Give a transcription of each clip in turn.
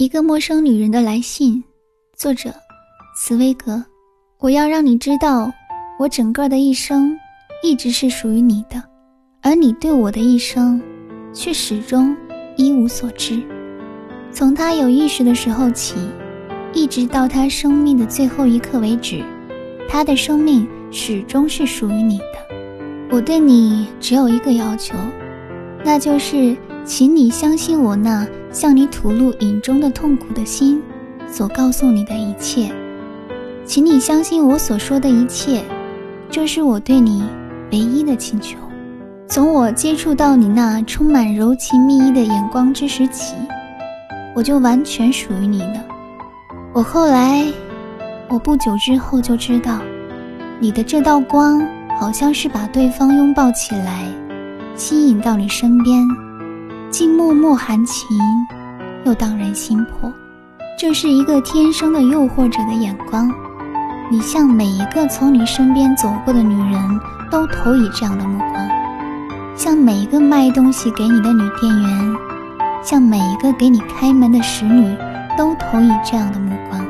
一个陌生女人的来信，作者：茨威格。我要让你知道，我整个的一生一直是属于你的，而你对我的一生却始终一无所知。从他有意识的时候起，一直到他生命的最后一刻为止，他的生命始终是属于你的。我对你只有一个要求，那就是，请你相信我那。向你吐露隐中的痛苦的心，所告诉你的一切，请你相信我所说的一切，这是我对你唯一的请求。从我接触到你那充满柔情蜜意的眼光之时起，我就完全属于你了。我后来，我不久之后就知道，你的这道光好像是把对方拥抱起来，吸引到你身边。既脉脉含情，又荡人心魄。这是一个天生的诱惑者的眼光。你向每一个从你身边走过的女人都投以这样的目光，向每一个卖东西给你的女店员，向每一个给你开门的使女都投以这样的目光。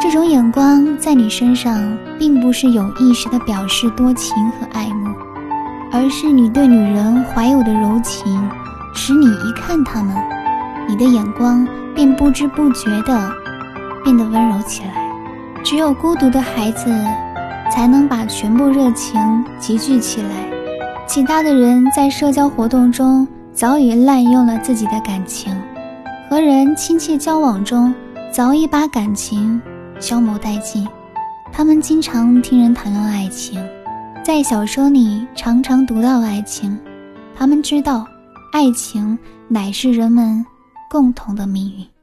这种眼光在你身上，并不是有意识的表示多情和爱慕，而是你对女人怀有的柔情。使你一看他们，你的眼光便不知不觉地变得温柔起来。只有孤独的孩子，才能把全部热情集聚起来。其他的人在社交活动中早已滥用了自己的感情，和人亲切交往中早已把感情消磨殆尽。他们经常听人谈论爱情，在小说里常常读到爱情，他们知道。爱情乃是人们共同的命运。